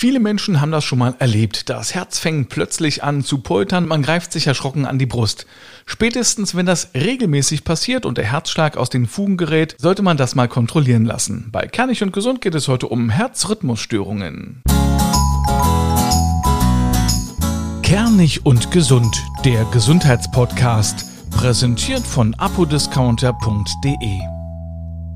Viele Menschen haben das schon mal erlebt. Das Herz fängt plötzlich an zu poltern, man greift sich erschrocken an die Brust. Spätestens, wenn das regelmäßig passiert und der Herzschlag aus den Fugen gerät, sollte man das mal kontrollieren lassen. Bei Kernig und Gesund geht es heute um Herzrhythmusstörungen. Kernig und Gesund, der Gesundheitspodcast, präsentiert von apodiscounter.de.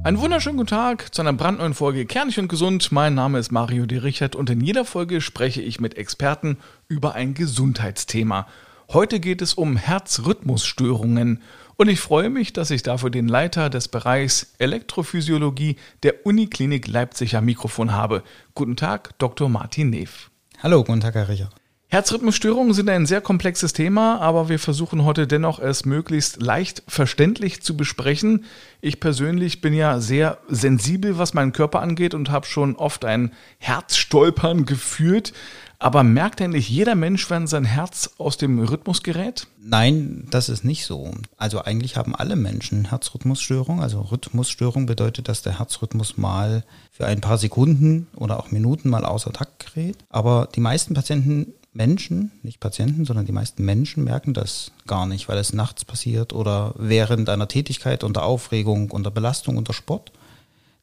Einen wunderschönen guten Tag zu einer brandneuen Folge Kernig und Gesund. Mein Name ist Mario De Richard und in jeder Folge spreche ich mit Experten über ein Gesundheitsthema. Heute geht es um Herzrhythmusstörungen und ich freue mich, dass ich dafür den Leiter des Bereichs Elektrophysiologie der Uniklinik Leipzig am Mikrofon habe. Guten Tag, Dr. Martin Neff. Hallo, guten Tag, Herr Richard. Herzrhythmusstörungen sind ein sehr komplexes Thema, aber wir versuchen heute dennoch es möglichst leicht verständlich zu besprechen. Ich persönlich bin ja sehr sensibel, was meinen Körper angeht und habe schon oft ein Herzstolpern gefühlt. Aber merkt eigentlich jeder Mensch, wenn sein Herz aus dem Rhythmus gerät? Nein, das ist nicht so. Also eigentlich haben alle Menschen Herzrhythmusstörung. Also Rhythmusstörung bedeutet, dass der Herzrhythmus mal für ein paar Sekunden oder auch Minuten mal außer Takt gerät. Aber die meisten Patienten Menschen, nicht Patienten, sondern die meisten Menschen merken das gar nicht, weil es nachts passiert oder während einer Tätigkeit unter Aufregung, unter Belastung, unter Sport.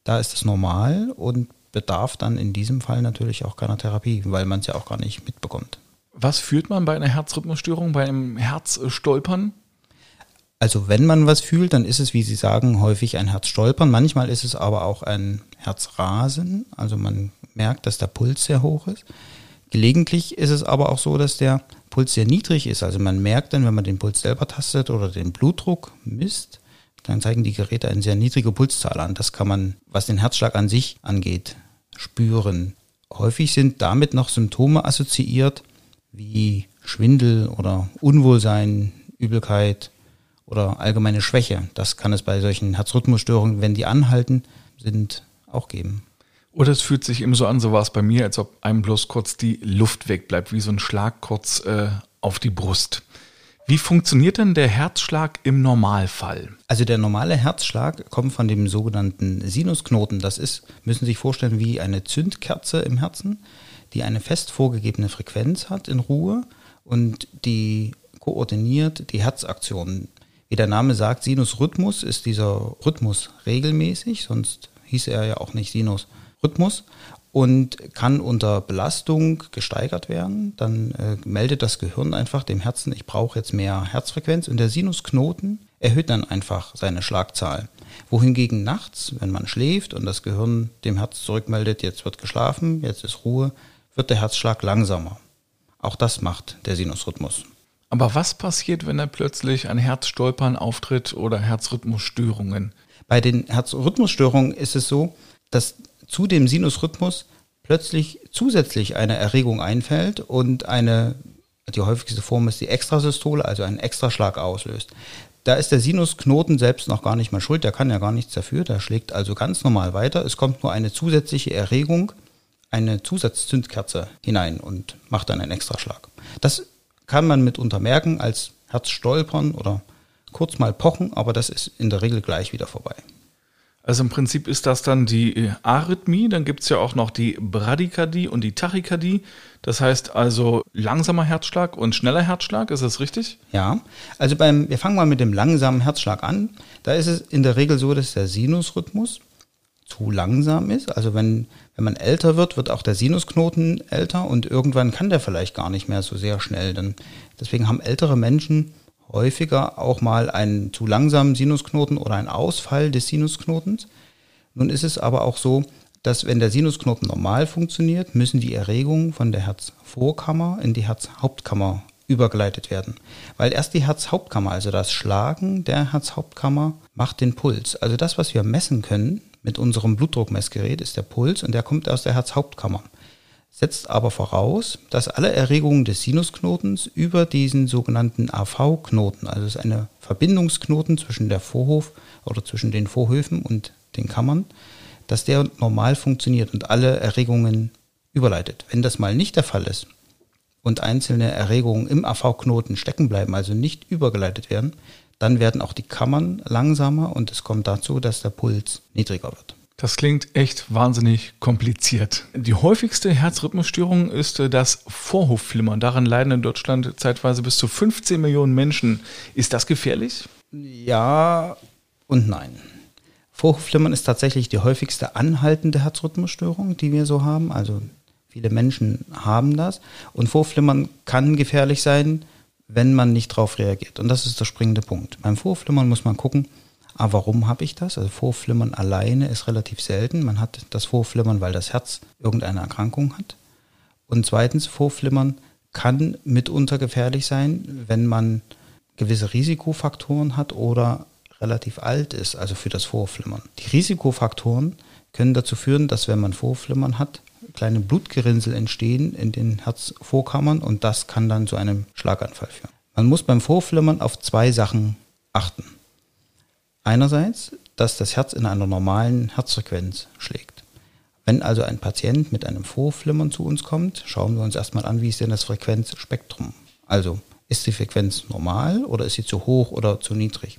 Da ist es normal und bedarf dann in diesem Fall natürlich auch keiner Therapie, weil man es ja auch gar nicht mitbekommt. Was fühlt man bei einer Herzrhythmusstörung, bei einem Herzstolpern? Also wenn man was fühlt, dann ist es, wie Sie sagen, häufig ein Herzstolpern. Manchmal ist es aber auch ein Herzrasen. Also man merkt, dass der Puls sehr hoch ist. Gelegentlich ist es aber auch so, dass der Puls sehr niedrig ist. Also man merkt dann, wenn man den Puls selber tastet oder den Blutdruck misst, dann zeigen die Geräte eine sehr niedrige Pulszahl an. Das kann man, was den Herzschlag an sich angeht, spüren. Häufig sind damit noch Symptome assoziiert, wie Schwindel oder Unwohlsein, Übelkeit oder allgemeine Schwäche. Das kann es bei solchen Herzrhythmusstörungen, wenn die anhalten, sind, auch geben. Oder es fühlt sich eben so an, so war es bei mir, als ob einem bloß kurz die Luft wegbleibt, wie so ein Schlag kurz äh, auf die Brust. Wie funktioniert denn der Herzschlag im Normalfall? Also der normale Herzschlag kommt von dem sogenannten Sinusknoten. Das ist, müssen Sie sich vorstellen, wie eine Zündkerze im Herzen, die eine fest vorgegebene Frequenz hat in Ruhe und die koordiniert die Herzaktionen. Wie der Name sagt, Sinusrhythmus ist dieser Rhythmus regelmäßig, sonst hieß er ja auch nicht Sinus Rhythmus und kann unter Belastung gesteigert werden. Dann äh, meldet das Gehirn einfach dem Herzen, ich brauche jetzt mehr Herzfrequenz und der Sinusknoten erhöht dann einfach seine Schlagzahl. Wohingegen nachts, wenn man schläft und das Gehirn dem Herz zurückmeldet, jetzt wird geschlafen, jetzt ist Ruhe, wird der Herzschlag langsamer. Auch das macht der Sinusrhythmus. Aber was passiert, wenn er plötzlich ein Herzstolpern auftritt oder Herzrhythmusstörungen? Bei den Herzrhythmusstörungen ist es so, dass zu dem Sinusrhythmus plötzlich zusätzlich eine Erregung einfällt und eine, die häufigste Form ist die Extrasystole, also einen Extraschlag auslöst. Da ist der Sinusknoten selbst noch gar nicht mal schuld, der kann ja gar nichts dafür, der schlägt also ganz normal weiter. Es kommt nur eine zusätzliche Erregung, eine Zusatzzündkerze hinein und macht dann einen Extraschlag. Das kann man mitunter merken als Herzstolpern oder kurz mal pochen, aber das ist in der Regel gleich wieder vorbei. Also im Prinzip ist das dann die äh, Arrhythmie, dann gibt es ja auch noch die Bradykardie und die Tachykardie. Das heißt also langsamer Herzschlag und schneller Herzschlag, ist das richtig? Ja, also beim, wir fangen mal mit dem langsamen Herzschlag an. Da ist es in der Regel so, dass der Sinusrhythmus zu langsam ist. Also wenn, wenn man älter wird, wird auch der Sinusknoten älter und irgendwann kann der vielleicht gar nicht mehr so sehr schnell. Denn deswegen haben ältere Menschen häufiger auch mal einen zu langsamen Sinusknoten oder einen Ausfall des Sinusknotens. Nun ist es aber auch so, dass wenn der Sinusknoten normal funktioniert, müssen die Erregungen von der Herzvorkammer in die Herzhauptkammer übergeleitet werden. Weil erst die Herzhauptkammer, also das Schlagen der Herzhauptkammer, macht den Puls. Also das, was wir messen können mit unserem Blutdruckmessgerät, ist der Puls und der kommt aus der Herzhauptkammer setzt aber voraus, dass alle Erregungen des Sinusknotens über diesen sogenannten AV-Knoten, also es ist eine Verbindungsknoten zwischen der Vorhof oder zwischen den Vorhöfen und den Kammern, dass der normal funktioniert und alle Erregungen überleitet. Wenn das mal nicht der Fall ist und einzelne Erregungen im AV-Knoten stecken bleiben, also nicht übergeleitet werden, dann werden auch die Kammern langsamer und es kommt dazu, dass der Puls niedriger wird. Das klingt echt wahnsinnig kompliziert. Die häufigste Herzrhythmusstörung ist äh, das Vorhofflimmern. Daran leiden in Deutschland zeitweise bis zu 15 Millionen Menschen. Ist das gefährlich? Ja und nein. Vorhofflimmern ist tatsächlich die häufigste anhaltende Herzrhythmusstörung, die wir so haben. Also viele Menschen haben das. Und Vorhofflimmern kann gefährlich sein, wenn man nicht darauf reagiert. Und das ist der springende Punkt. Beim Vorhofflimmern muss man gucken, Ah, warum habe ich das? Also Vorflimmern alleine ist relativ selten. Man hat das Vorflimmern, weil das Herz irgendeine Erkrankung hat. Und zweitens, Vorflimmern kann mitunter gefährlich sein, wenn man gewisse Risikofaktoren hat oder relativ alt ist, also für das Vorflimmern. Die Risikofaktoren können dazu führen, dass wenn man Vorflimmern hat, kleine Blutgerinnsel entstehen in den Herzvorkammern und das kann dann zu einem Schlaganfall führen. Man muss beim Vorflimmern auf zwei Sachen achten. Einerseits, dass das Herz in einer normalen Herzfrequenz schlägt. Wenn also ein Patient mit einem Vorflimmern zu uns kommt, schauen wir uns erstmal an, wie ist denn das Frequenzspektrum. Also ist die Frequenz normal oder ist sie zu hoch oder zu niedrig?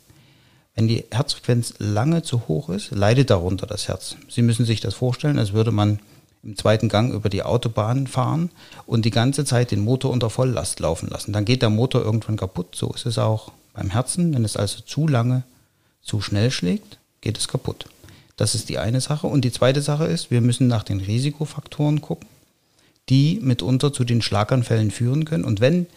Wenn die Herzfrequenz lange zu hoch ist, leidet darunter das Herz. Sie müssen sich das vorstellen, als würde man im zweiten Gang über die Autobahn fahren und die ganze Zeit den Motor unter Volllast laufen lassen. Dann geht der Motor irgendwann kaputt. So ist es auch beim Herzen. Wenn es also zu lange zu schnell schlägt, geht es kaputt. Das ist die eine Sache. Und die zweite Sache ist, wir müssen nach den Risikofaktoren gucken, die mitunter zu den Schlaganfällen führen können. Und wenn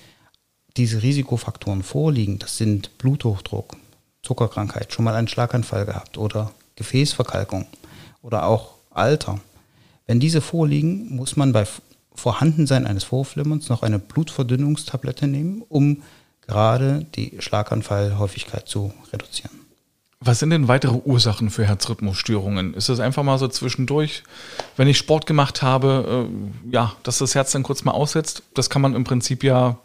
diese Risikofaktoren vorliegen, das sind Bluthochdruck, Zuckerkrankheit, schon mal einen Schlaganfall gehabt oder Gefäßverkalkung oder auch Alter. Wenn diese vorliegen, muss man bei Vorhandensein eines Vorflimmerns noch eine Blutverdünnungstablette nehmen, um gerade die Schlaganfallhäufigkeit zu reduzieren. Was sind denn weitere Ursachen für Herzrhythmusstörungen? Ist es einfach mal so zwischendurch, wenn ich Sport gemacht habe, äh, ja, dass das Herz dann kurz mal aussetzt? Das kann man im Prinzip ja,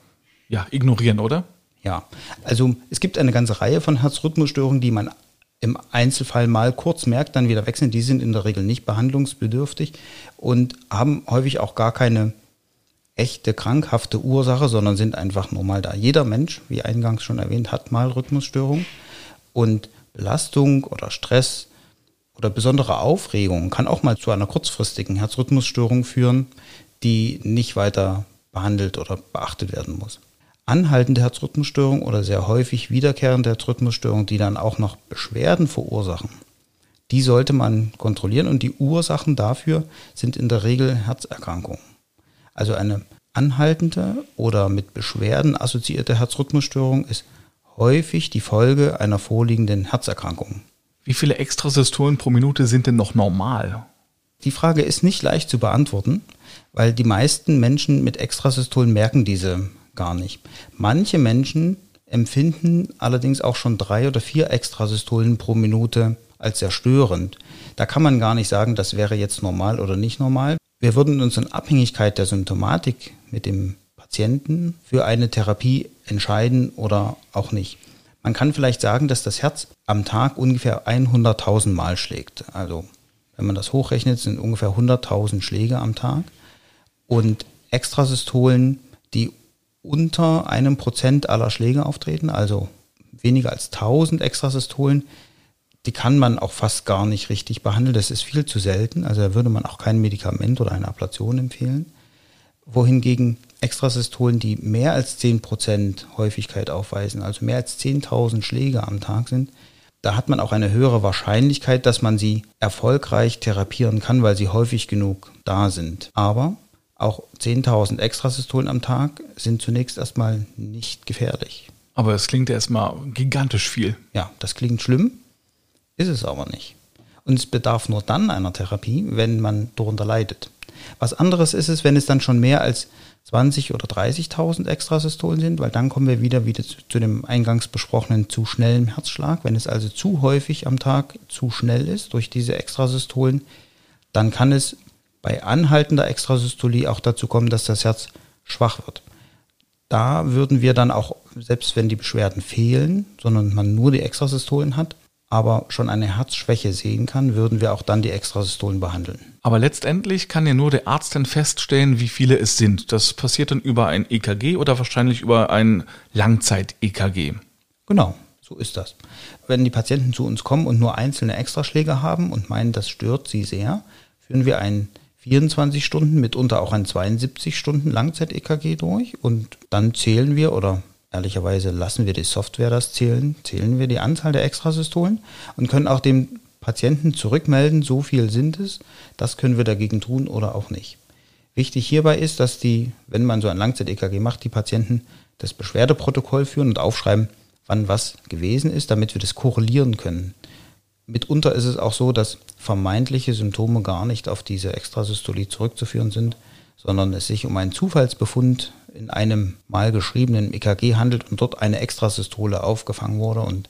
ja ignorieren, oder? Ja, also es gibt eine ganze Reihe von Herzrhythmusstörungen, die man im Einzelfall mal kurz merkt, dann wieder wechseln. Die sind in der Regel nicht behandlungsbedürftig und haben häufig auch gar keine echte krankhafte Ursache, sondern sind einfach normal da. Jeder Mensch, wie eingangs schon erwähnt, hat mal Rhythmusstörungen und Belastung oder Stress oder besondere Aufregung kann auch mal zu einer kurzfristigen Herzrhythmusstörung führen, die nicht weiter behandelt oder beachtet werden muss. Anhaltende Herzrhythmusstörung oder sehr häufig wiederkehrende Herzrhythmusstörung, die dann auch noch Beschwerden verursachen, die sollte man kontrollieren und die Ursachen dafür sind in der Regel Herzerkrankungen. Also eine anhaltende oder mit Beschwerden assoziierte Herzrhythmusstörung ist häufig die Folge einer vorliegenden Herzerkrankung. Wie viele Extrasystolen pro Minute sind denn noch normal? Die Frage ist nicht leicht zu beantworten, weil die meisten Menschen mit Extrasystolen merken diese gar nicht. Manche Menschen empfinden allerdings auch schon drei oder vier Extrasystolen pro Minute als sehr störend. Da kann man gar nicht sagen, das wäre jetzt normal oder nicht normal. Wir würden uns in Abhängigkeit der Symptomatik mit dem Patienten für eine Therapie entscheiden oder auch nicht. Man kann vielleicht sagen, dass das Herz am Tag ungefähr 100.000 Mal schlägt. Also wenn man das hochrechnet, sind ungefähr 100.000 Schläge am Tag. Und Extrasystolen, die unter einem Prozent aller Schläge auftreten, also weniger als 1000 Extrasystolen, die kann man auch fast gar nicht richtig behandeln. Das ist viel zu selten. Also da würde man auch kein Medikament oder eine Ablation empfehlen wohingegen Extrasystolen, die mehr als 10% Häufigkeit aufweisen, also mehr als 10.000 Schläge am Tag sind, da hat man auch eine höhere Wahrscheinlichkeit, dass man sie erfolgreich therapieren kann, weil sie häufig genug da sind. Aber auch 10.000 Extrasystolen am Tag sind zunächst erstmal nicht gefährlich. Aber es klingt erstmal gigantisch viel. Ja, das klingt schlimm, ist es aber nicht. Und es bedarf nur dann einer Therapie, wenn man darunter leidet. Was anderes ist es, wenn es dann schon mehr als 20 oder 30.000 Extrasystolen sind, weil dann kommen wir wieder, wieder zu, zu, dem eingangs besprochenen zu schnellen Herzschlag. Wenn es also zu häufig am Tag zu schnell ist durch diese Extrasystolen, dann kann es bei anhaltender Extrasystolie auch dazu kommen, dass das Herz schwach wird. Da würden wir dann auch, selbst wenn die Beschwerden fehlen, sondern man nur die Extrasystolen hat, aber schon eine Herzschwäche sehen kann, würden wir auch dann die Extrasystolen behandeln. Aber letztendlich kann ja nur der Arzt dann feststellen, wie viele es sind. Das passiert dann über ein EKG oder wahrscheinlich über ein Langzeit-EKG. Genau, So ist das. Wenn die Patienten zu uns kommen und nur einzelne Extraschläge haben und meinen, das stört sie sehr, führen wir ein 24 Stunden, mitunter auch ein 72 Stunden Langzeit-EKG durch und dann zählen wir oder ehrlicherweise lassen wir die Software das zählen, zählen wir die Anzahl der Extrasystolen und können auch dem Patienten zurückmelden, so viel sind es, das können wir dagegen tun oder auch nicht. Wichtig hierbei ist, dass die, wenn man so ein Langzeit-EKG macht, die Patienten das Beschwerdeprotokoll führen und aufschreiben, wann was gewesen ist, damit wir das korrelieren können. Mitunter ist es auch so, dass vermeintliche Symptome gar nicht auf diese Extrasystolie zurückzuführen sind, sondern es sich um einen Zufallsbefund in einem mal geschriebenen EKG handelt und dort eine Extrasystole aufgefangen wurde und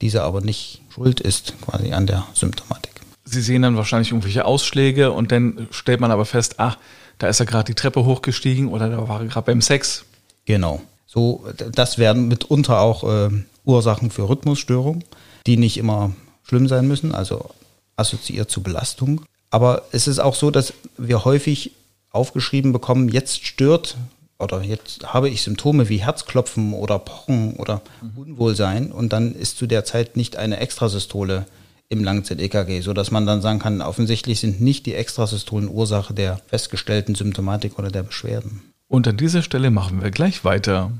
diese aber nicht schuld ist quasi an der Symptomatik. Sie sehen dann wahrscheinlich irgendwelche Ausschläge und dann stellt man aber fest, ach, da ist er gerade die Treppe hochgestiegen oder da war er gerade beim Sex. Genau. So, das werden mitunter auch äh, Ursachen für Rhythmusstörungen, die nicht immer schlimm sein müssen, also assoziiert zu Belastung. Aber es ist auch so, dass wir häufig aufgeschrieben bekommen, jetzt stört oder jetzt habe ich Symptome wie Herzklopfen oder Pochen oder Unwohlsein und dann ist zu der Zeit nicht eine Extrasystole im Langzeit-EKG, sodass man dann sagen kann, offensichtlich sind nicht die Extrasystolen Ursache der festgestellten Symptomatik oder der Beschwerden. Und an dieser Stelle machen wir gleich weiter.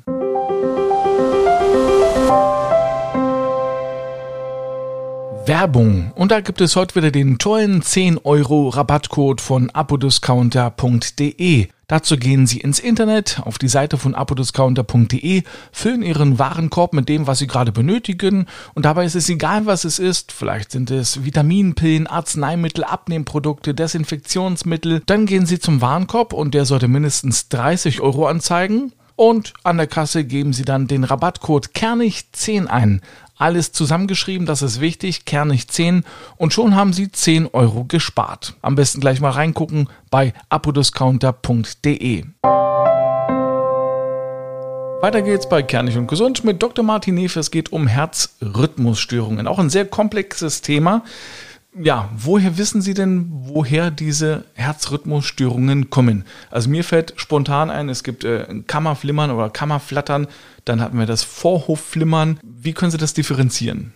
Werbung. Und da gibt es heute wieder den tollen 10 Euro Rabattcode von apodiscounter.de. Dazu gehen Sie ins Internet auf die Seite von apodiscounter.de, füllen Ihren Warenkorb mit dem, was Sie gerade benötigen und dabei ist es egal, was es ist. Vielleicht sind es Vitaminpillen, Arzneimittel, Abnehmprodukte, Desinfektionsmittel. Dann gehen Sie zum Warenkorb und der sollte mindestens 30 Euro anzeigen. Und an der Kasse geben Sie dann den Rabattcode Kernig10 ein. Alles zusammengeschrieben, das ist wichtig, kernig 10 und schon haben Sie 10 Euro gespart. Am besten gleich mal reingucken bei apodiscounter.de. Weiter geht's bei Kernig und Gesund mit Dr. Martin Neff. Es geht um Herzrhythmusstörungen. Auch ein sehr komplexes Thema ja, woher wissen Sie denn, woher diese Herzrhythmusstörungen kommen? Also mir fällt spontan ein, es gibt äh, Kammerflimmern oder Kammerflattern, dann hatten wir das Vorhofflimmern. Wie können Sie das differenzieren?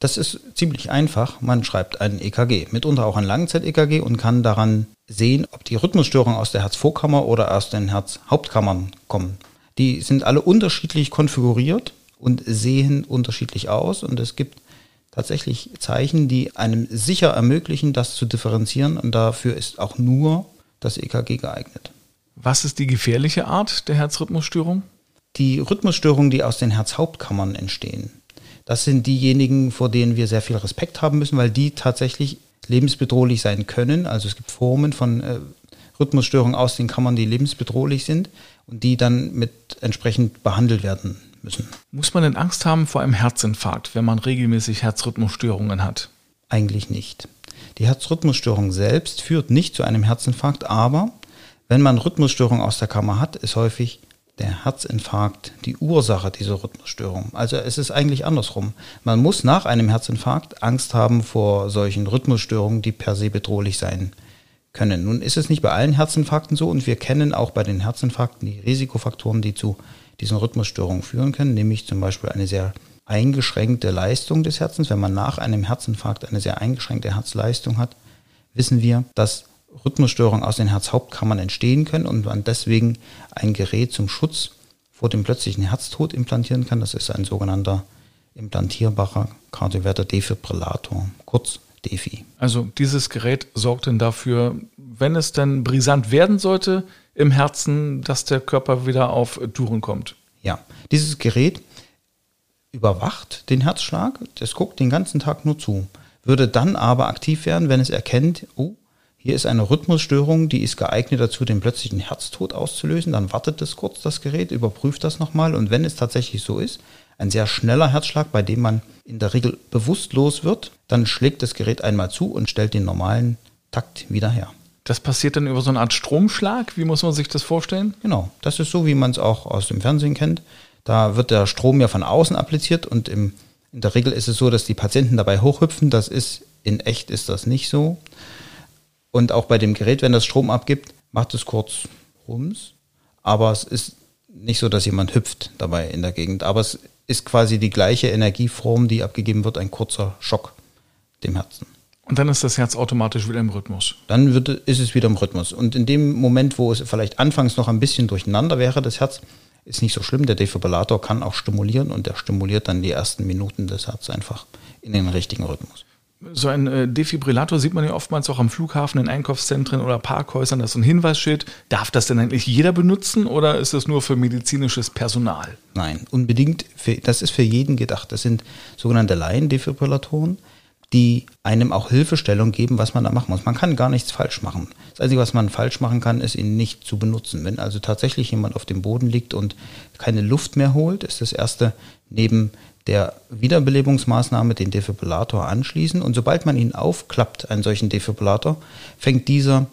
Das ist ziemlich einfach. Man schreibt ein EKG, mitunter auch ein Langzeit-EKG und kann daran sehen, ob die Rhythmusstörungen aus der Herzvorkammer oder aus den Herzhauptkammern kommen. Die sind alle unterschiedlich konfiguriert und sehen unterschiedlich aus und es gibt tatsächlich Zeichen, die einem sicher ermöglichen, das zu differenzieren. Und dafür ist auch nur das EKG geeignet. Was ist die gefährliche Art der Herzrhythmusstörung? Die Rhythmusstörungen, die aus den Herzhauptkammern entstehen, das sind diejenigen, vor denen wir sehr viel Respekt haben müssen, weil die tatsächlich lebensbedrohlich sein können. Also es gibt Formen von äh, Rhythmusstörungen aus den Kammern, die lebensbedrohlich sind und die dann mit entsprechend behandelt werden müssen. Muss man denn Angst haben vor einem Herzinfarkt, wenn man regelmäßig Herzrhythmusstörungen hat? Eigentlich nicht. Die Herzrhythmusstörung selbst führt nicht zu einem Herzinfarkt, aber wenn man Rhythmusstörung aus der Kammer hat, ist häufig der Herzinfarkt die Ursache dieser Rhythmusstörung. Also es ist eigentlich andersrum. Man muss nach einem Herzinfarkt Angst haben vor solchen Rhythmusstörungen, die per se bedrohlich sein können. Nun ist es nicht bei allen Herzinfarkten so und wir kennen auch bei den Herzinfarkten die Risikofaktoren, die zu diesen Rhythmusstörungen führen können, nämlich zum Beispiel eine sehr eingeschränkte Leistung des Herzens. Wenn man nach einem Herzinfarkt eine sehr eingeschränkte Herzleistung hat, wissen wir, dass Rhythmusstörungen aus den Herzhauptkammern entstehen können und man deswegen ein Gerät zum Schutz vor dem plötzlichen Herztod implantieren kann. Das ist ein sogenannter implantierbarer kardioverter Defibrillator, kurz DEFI. Also dieses Gerät sorgt dann dafür, wenn es dann brisant werden sollte, im Herzen, dass der Körper wieder auf Touren kommt. Ja, dieses Gerät überwacht den Herzschlag, das guckt den ganzen Tag nur zu, würde dann aber aktiv werden, wenn es erkennt, oh, hier ist eine Rhythmusstörung, die ist geeignet dazu, den plötzlichen Herztod auszulösen. Dann wartet es kurz, das Gerät, überprüft das nochmal und wenn es tatsächlich so ist, ein sehr schneller Herzschlag, bei dem man in der Regel bewusstlos wird, dann schlägt das Gerät einmal zu und stellt den normalen Takt wieder her. Das passiert dann über so eine Art Stromschlag. Wie muss man sich das vorstellen? Genau, das ist so, wie man es auch aus dem Fernsehen kennt. Da wird der Strom ja von außen appliziert und im, in der Regel ist es so, dass die Patienten dabei hochhüpfen. Das ist in echt ist das nicht so. Und auch bei dem Gerät, wenn das Strom abgibt, macht es kurz Rums. Aber es ist nicht so, dass jemand hüpft dabei in der Gegend. Aber es ist quasi die gleiche Energieform, die abgegeben wird, ein kurzer Schock dem Herzen. Und dann ist das Herz automatisch wieder im Rhythmus. Dann wird, ist es wieder im Rhythmus. Und in dem Moment, wo es vielleicht anfangs noch ein bisschen durcheinander wäre, das Herz, ist nicht so schlimm. Der Defibrillator kann auch stimulieren und der stimuliert dann die ersten Minuten des Herzens einfach in den richtigen Rhythmus. So ein äh, Defibrillator sieht man ja oftmals auch am Flughafen, in Einkaufszentren oder Parkhäusern. Das ist ein Hinweisschild. Darf das denn eigentlich jeder benutzen oder ist das nur für medizinisches Personal? Nein, unbedingt. Für, das ist für jeden gedacht. Das sind sogenannte Laiendefibrillatoren die einem auch Hilfestellung geben, was man da machen muss. Man kann gar nichts falsch machen. Das Einzige, was man falsch machen kann, ist ihn nicht zu benutzen. Wenn also tatsächlich jemand auf dem Boden liegt und keine Luft mehr holt, ist das Erste neben der Wiederbelebungsmaßnahme den Defibrillator anschließen. Und sobald man ihn aufklappt, einen solchen Defibrillator, fängt dieser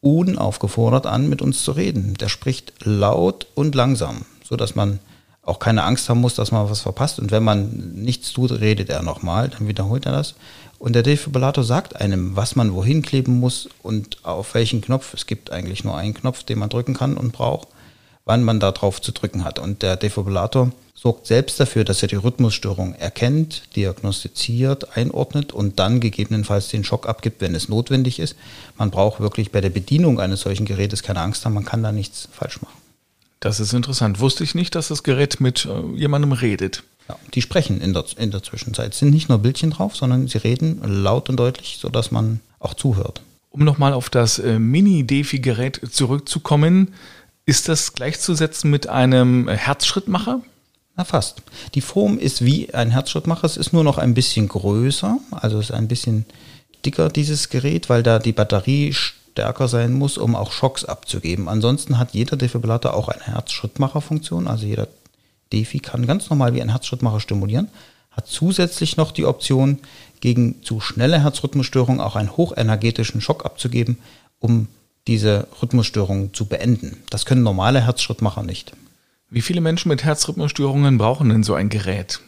unaufgefordert an, mit uns zu reden. Der spricht laut und langsam, sodass man auch keine Angst haben muss, dass man was verpasst. Und wenn man nichts tut, redet er nochmal, dann wiederholt er das. Und der Defibrillator sagt einem, was man wohin kleben muss und auf welchen Knopf. Es gibt eigentlich nur einen Knopf, den man drücken kann und braucht, wann man da drauf zu drücken hat. Und der Defibrillator sorgt selbst dafür, dass er die Rhythmusstörung erkennt, diagnostiziert, einordnet und dann gegebenenfalls den Schock abgibt, wenn es notwendig ist. Man braucht wirklich bei der Bedienung eines solchen Gerätes keine Angst haben, man kann da nichts falsch machen. Das ist interessant. Wusste ich nicht, dass das Gerät mit äh, jemandem redet. Ja, die sprechen in der, in der Zwischenzeit. Es sind nicht nur Bildchen drauf, sondern sie reden laut und deutlich, sodass man auch zuhört. Um nochmal auf das äh, Mini-Defi-Gerät zurückzukommen, ist das gleichzusetzen mit einem Herzschrittmacher? Na fast. Die Form ist wie ein Herzschrittmacher, es ist nur noch ein bisschen größer, also es ist ein bisschen dicker dieses Gerät, weil da die Batterie stärker sein muss, um auch Schocks abzugeben. Ansonsten hat jeder Defibrillator auch eine Herzschrittmacherfunktion, also jeder Defi kann ganz normal wie ein Herzschrittmacher stimulieren, hat zusätzlich noch die Option, gegen zu schnelle Herzrhythmusstörungen auch einen hochenergetischen Schock abzugeben, um diese Rhythmusstörung zu beenden. Das können normale Herzschrittmacher nicht. Wie viele Menschen mit Herzrhythmusstörungen brauchen denn so ein Gerät?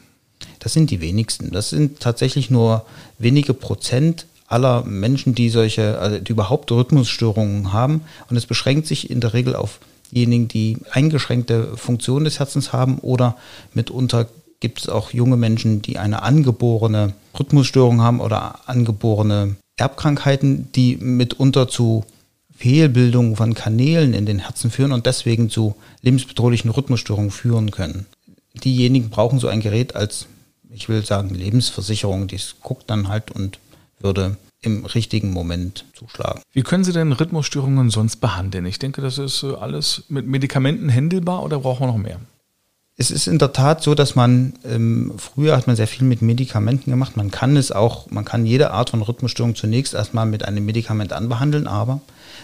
Das sind die wenigsten. Das sind tatsächlich nur wenige Prozent aller Menschen, die solche, also die überhaupt Rhythmusstörungen haben. Und es beschränkt sich in der Regel auf diejenigen, die eingeschränkte Funktion des Herzens haben oder mitunter gibt es auch junge Menschen, die eine angeborene Rhythmusstörung haben oder angeborene Erbkrankheiten, die mitunter zu Fehlbildung von Kanälen in den Herzen führen und deswegen zu lebensbedrohlichen Rhythmusstörungen führen können. Diejenigen brauchen so ein Gerät als, ich will sagen, Lebensversicherung. Dies guckt dann halt und würde im richtigen Moment zuschlagen. Wie können Sie denn Rhythmusstörungen sonst behandeln? Ich denke, das ist äh, alles mit Medikamenten händelbar oder brauchen wir noch mehr? Es ist in der Tat so, dass man ähm, früher hat man sehr viel mit Medikamenten gemacht. Man kann es auch, man kann jede Art von Rhythmusstörung zunächst erstmal mit einem Medikament anbehandeln, aber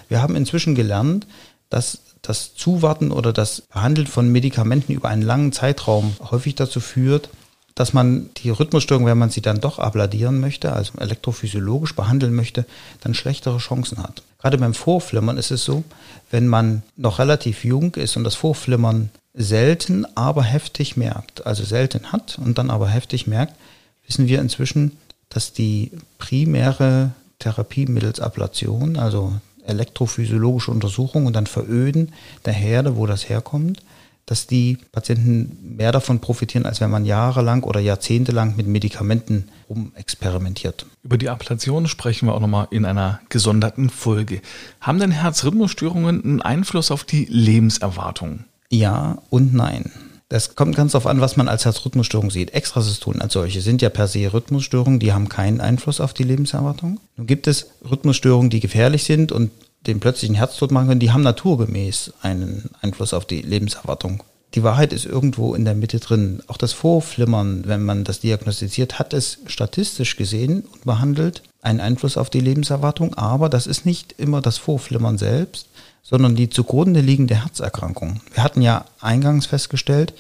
wir haben inzwischen gelernt, dass das Zuwarten oder das Behandeln von Medikamenten über einen langen Zeitraum häufig dazu führt, dass man die Rhythmusstörung, wenn man sie dann doch abladieren möchte, also elektrophysiologisch behandeln möchte, dann schlechtere Chancen hat. Gerade beim Vorflimmern ist es so, wenn man noch relativ jung ist und das Vorflimmern selten, aber heftig merkt, also selten hat und dann aber heftig merkt, wissen wir inzwischen, dass die primäre Therapie mittels Ablation, also elektrophysiologische Untersuchung und dann Veröden der Herde, wo das herkommt, dass die Patienten mehr davon profitieren, als wenn man jahrelang oder jahrzehntelang mit Medikamenten rumexperimentiert. Über die Ablation sprechen wir auch nochmal in einer gesonderten Folge. Haben denn Herzrhythmusstörungen einen Einfluss auf die Lebenserwartung? Ja und nein. Das kommt ganz darauf an, was man als Herzrhythmusstörung sieht. Extrasystolen als solche sind ja per se Rhythmusstörungen, die haben keinen Einfluss auf die Lebenserwartung. Nun gibt es Rhythmusstörungen, die gefährlich sind und den plötzlichen Herztod machen können, die haben naturgemäß einen Einfluss auf die Lebenserwartung. Die Wahrheit ist irgendwo in der Mitte drin. Auch das Vorflimmern, wenn man das diagnostiziert, hat es statistisch gesehen und behandelt einen Einfluss auf die Lebenserwartung, aber das ist nicht immer das Vorflimmern selbst, sondern die zugrunde liegende Herzerkrankung. Wir hatten ja eingangs festgestellt,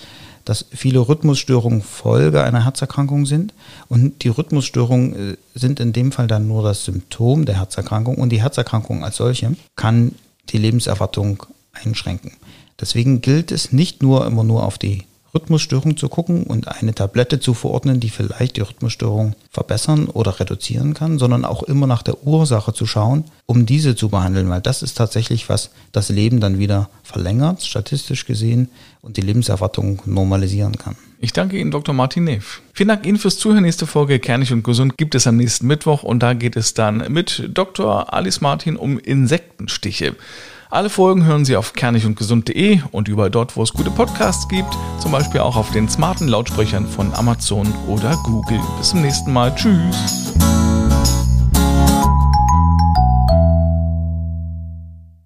dass viele Rhythmusstörungen Folge einer Herzerkrankung sind. Und die Rhythmusstörungen äh, sind in dem Fall dann nur das Symptom der Herzerkrankung. Und die Herzerkrankung als solche kann die Lebenserwartung einschränken. Deswegen gilt es nicht nur immer nur auf die Rhythmusstörung zu gucken und eine Tablette zu verordnen, die vielleicht die Rhythmusstörung verbessern oder reduzieren kann, sondern auch immer nach der Ursache zu schauen, um diese zu behandeln, weil das ist tatsächlich, was das Leben dann wieder verlängert, statistisch gesehen, und die Lebenserwartung normalisieren kann. Ich danke Ihnen, Dr. Martin Neff. Vielen Dank Ihnen fürs Zuhören. Nächste Folge Kernig und Gesund gibt es am nächsten Mittwoch und da geht es dann mit Dr. Alice Martin um Insektenstiche. Alle Folgen hören Sie auf kernigundgesund.de und überall dort, wo es gute Podcasts gibt, zum Beispiel auch auf den smarten Lautsprechern von Amazon oder Google. Bis zum nächsten Mal. Tschüss.